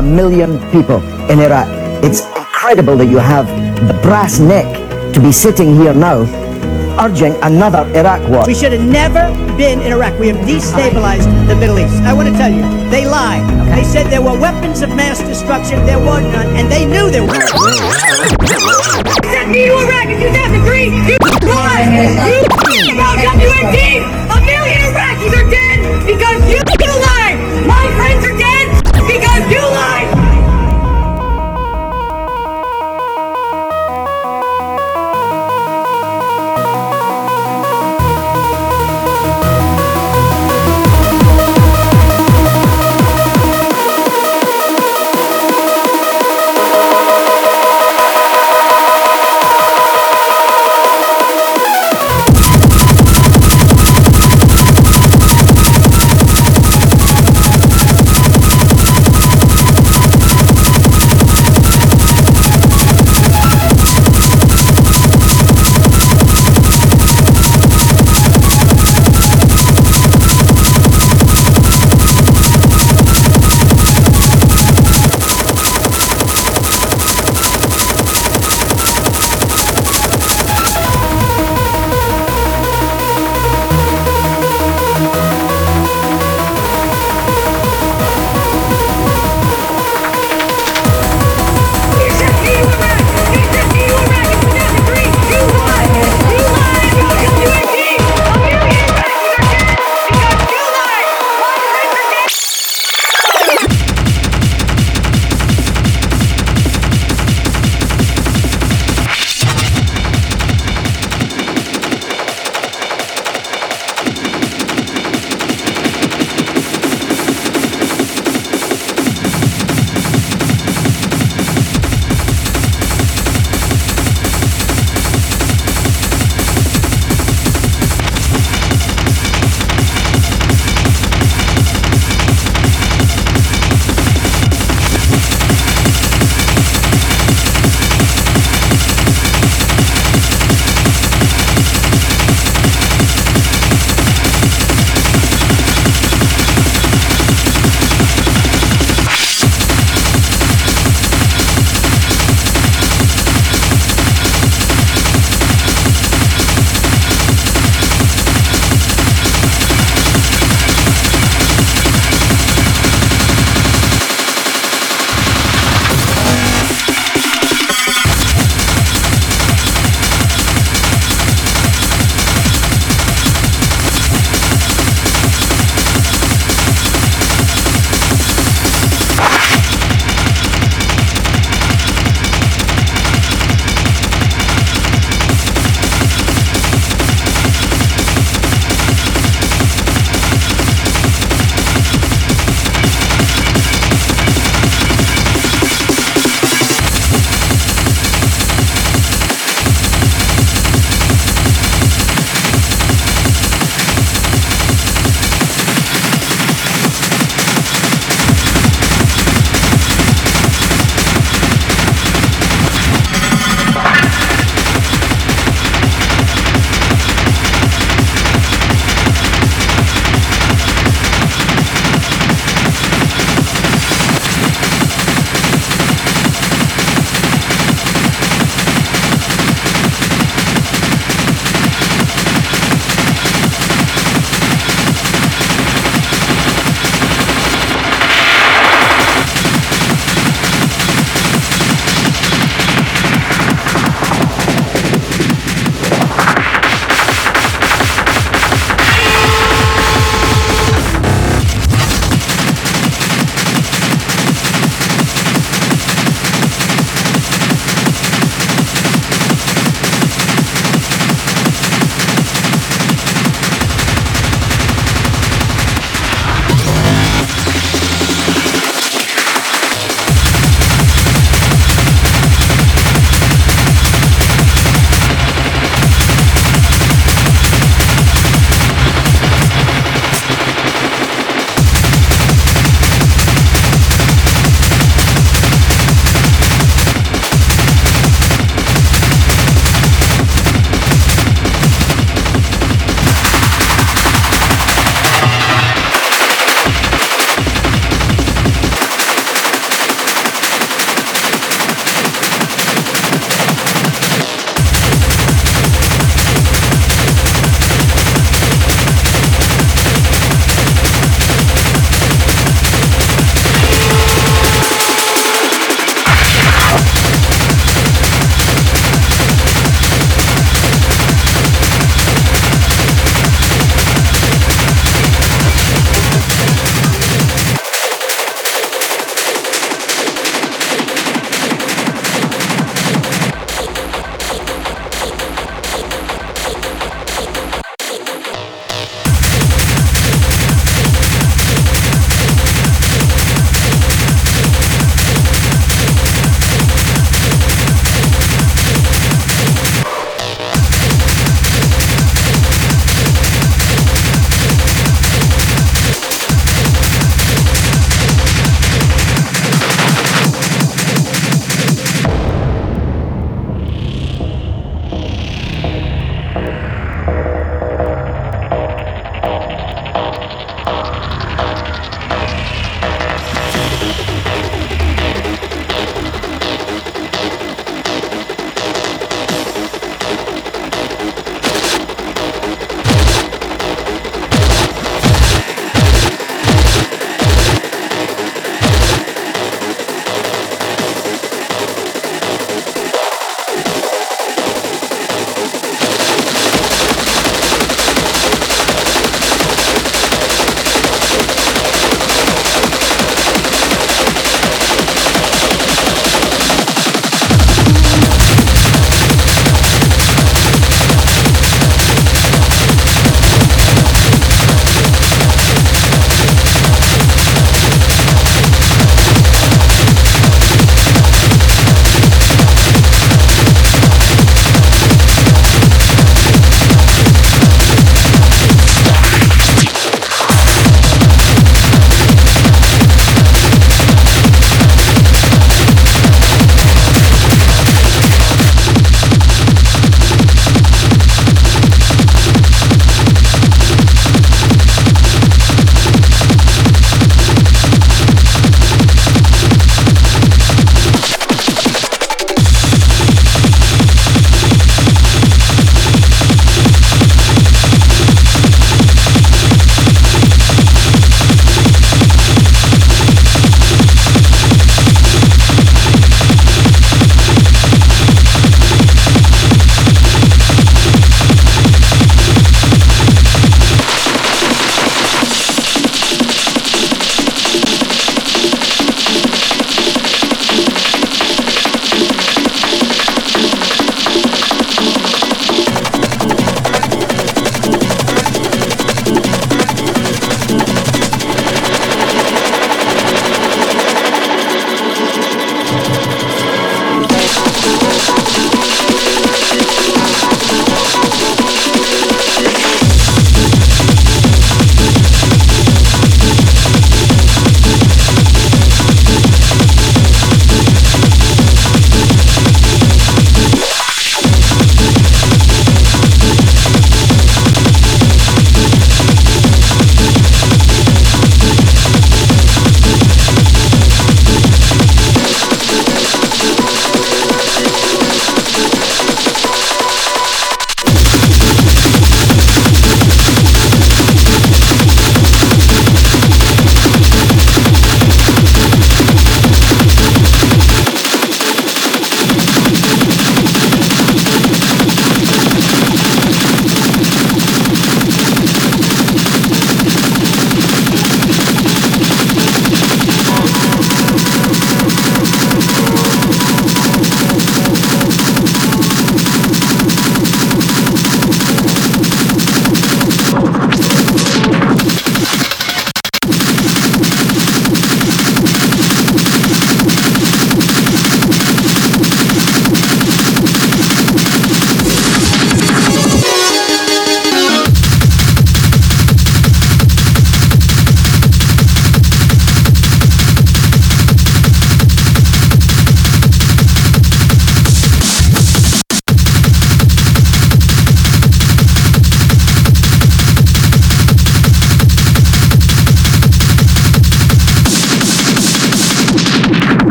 a million people in Iraq. It's incredible that you have the brass neck to be sitting here now urging another Iraq war. We should have never been in Iraq. We have destabilized the Middle East. I want to tell you, they lied. They said there were weapons of mass destruction. There were none, and they knew there were. sent me to Iraq in 2003. You lied. You about WMD. A million Iraqis are dead because you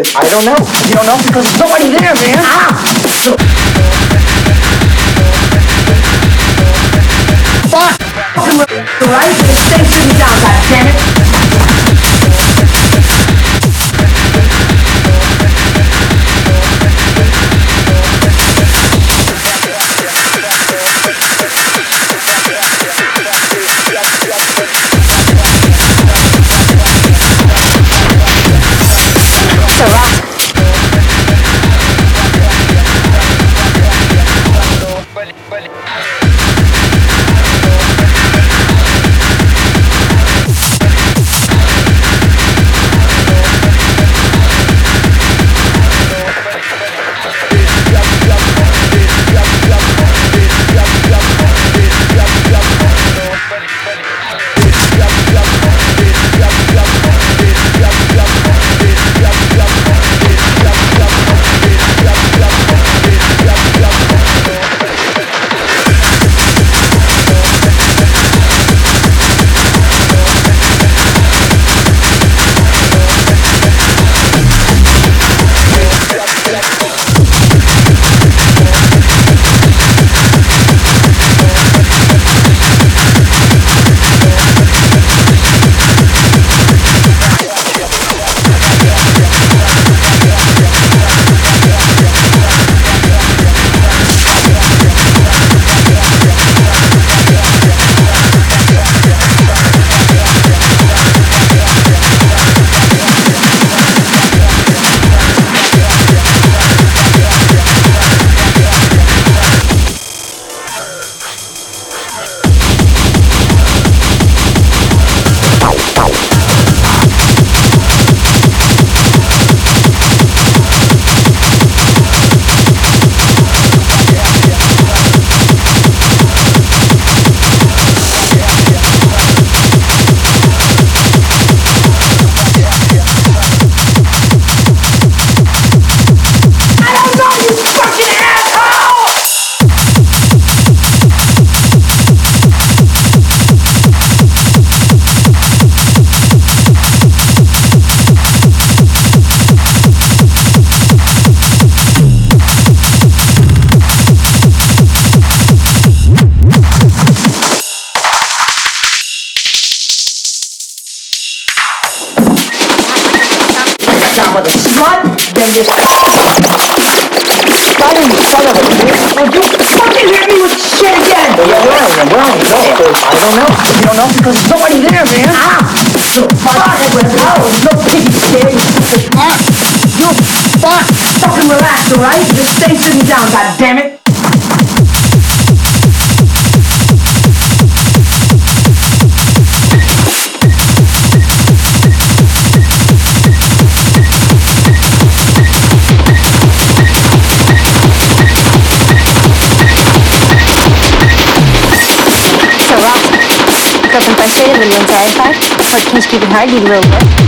I don't know. You don't know because there's nobody there, man. Ah! Just keep it hiding real quick.